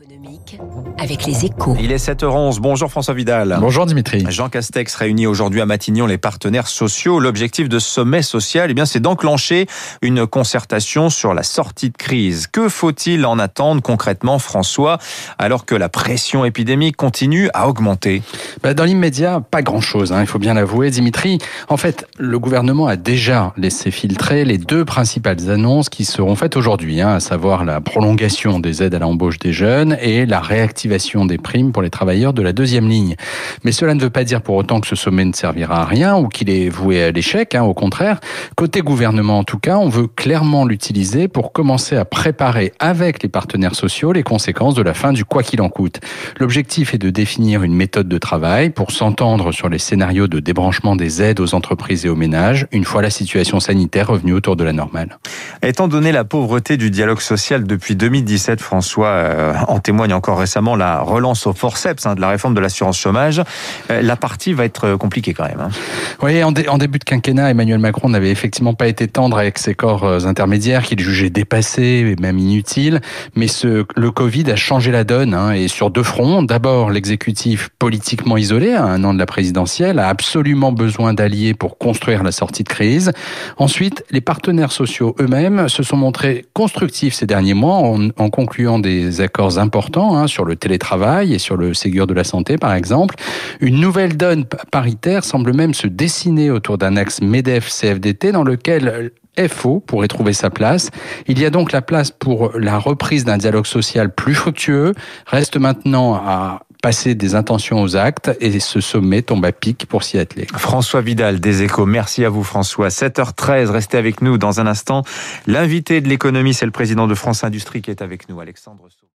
économique avec les échos. Il est 7h11. Bonjour François Vidal. Bonjour Dimitri. Jean Castex réunit aujourd'hui à Matignon les partenaires sociaux. L'objectif de ce sommet social, eh bien, c'est d'enclencher une concertation sur la sortie de crise. Que faut-il en attendre concrètement, François, alors que la pression épidémique continue à augmenter? Bah, Dans l'immédiat, pas grand-chose, hein, il faut bien l'avouer, Dimitri. En fait, le gouvernement a déjà laissé filtrer les deux principales annonces qui seront faites aujourd'hui, hein, à savoir la prolongation des aides à l'embauche des jeunes et la réactivation des primes pour les travailleurs de la deuxième ligne. Mais cela ne veut pas dire pour autant que ce sommet ne servira à rien ou qu'il est voué à l'échec. Hein, au contraire, côté gouvernement en tout cas, on veut clairement l'utiliser pour commencer à préparer avec les partenaires sociaux les conséquences de la fin du quoi qu'il en coûte. L'objectif est de définir une méthode de travail pour s'entendre sur les scénarios de débranchement des aides aux entreprises et aux ménages une fois la situation sanitaire revenue autour de la normale. Étant donné la pauvreté du dialogue social depuis 2017, François, euh, en témoigne encore récemment la relance au forceps hein, de la réforme de l'assurance chômage. Euh, la partie va être compliquée quand même. Hein. Oui, en, début de quinquennat, Emmanuel Macron n'avait effectivement pas été tendre avec ses corps euh, intermédiaires qu'il jugeait dépassés et même inutiles. Mais le Covid a changé la donne hein, et sur deux fronts. D'abord, l'exécutif politiquement isolé à un an de la présidentielle a absolument besoin d'alliés pour construire la sortie de crise. Ensuite, les partenaires sociaux eux-mêmes se sont montrés constructifs ces derniers mois en, en concluant des accords important hein, sur le télétravail et sur le Ségur de la santé, par exemple. Une nouvelle donne paritaire semble même se dessiner autour d'un axe MEDEF-CFDT dans lequel FO pourrait trouver sa place. Il y a donc la place pour la reprise d'un dialogue social plus fructueux. Reste maintenant à passer des intentions aux actes et ce sommet tombe à pic pour s'y atteler. François Vidal des Échos, merci à vous François. 7h13, restez avec nous dans un instant. L'invité de l'économie, c'est le président de France Industrie qui est avec nous, Alexandre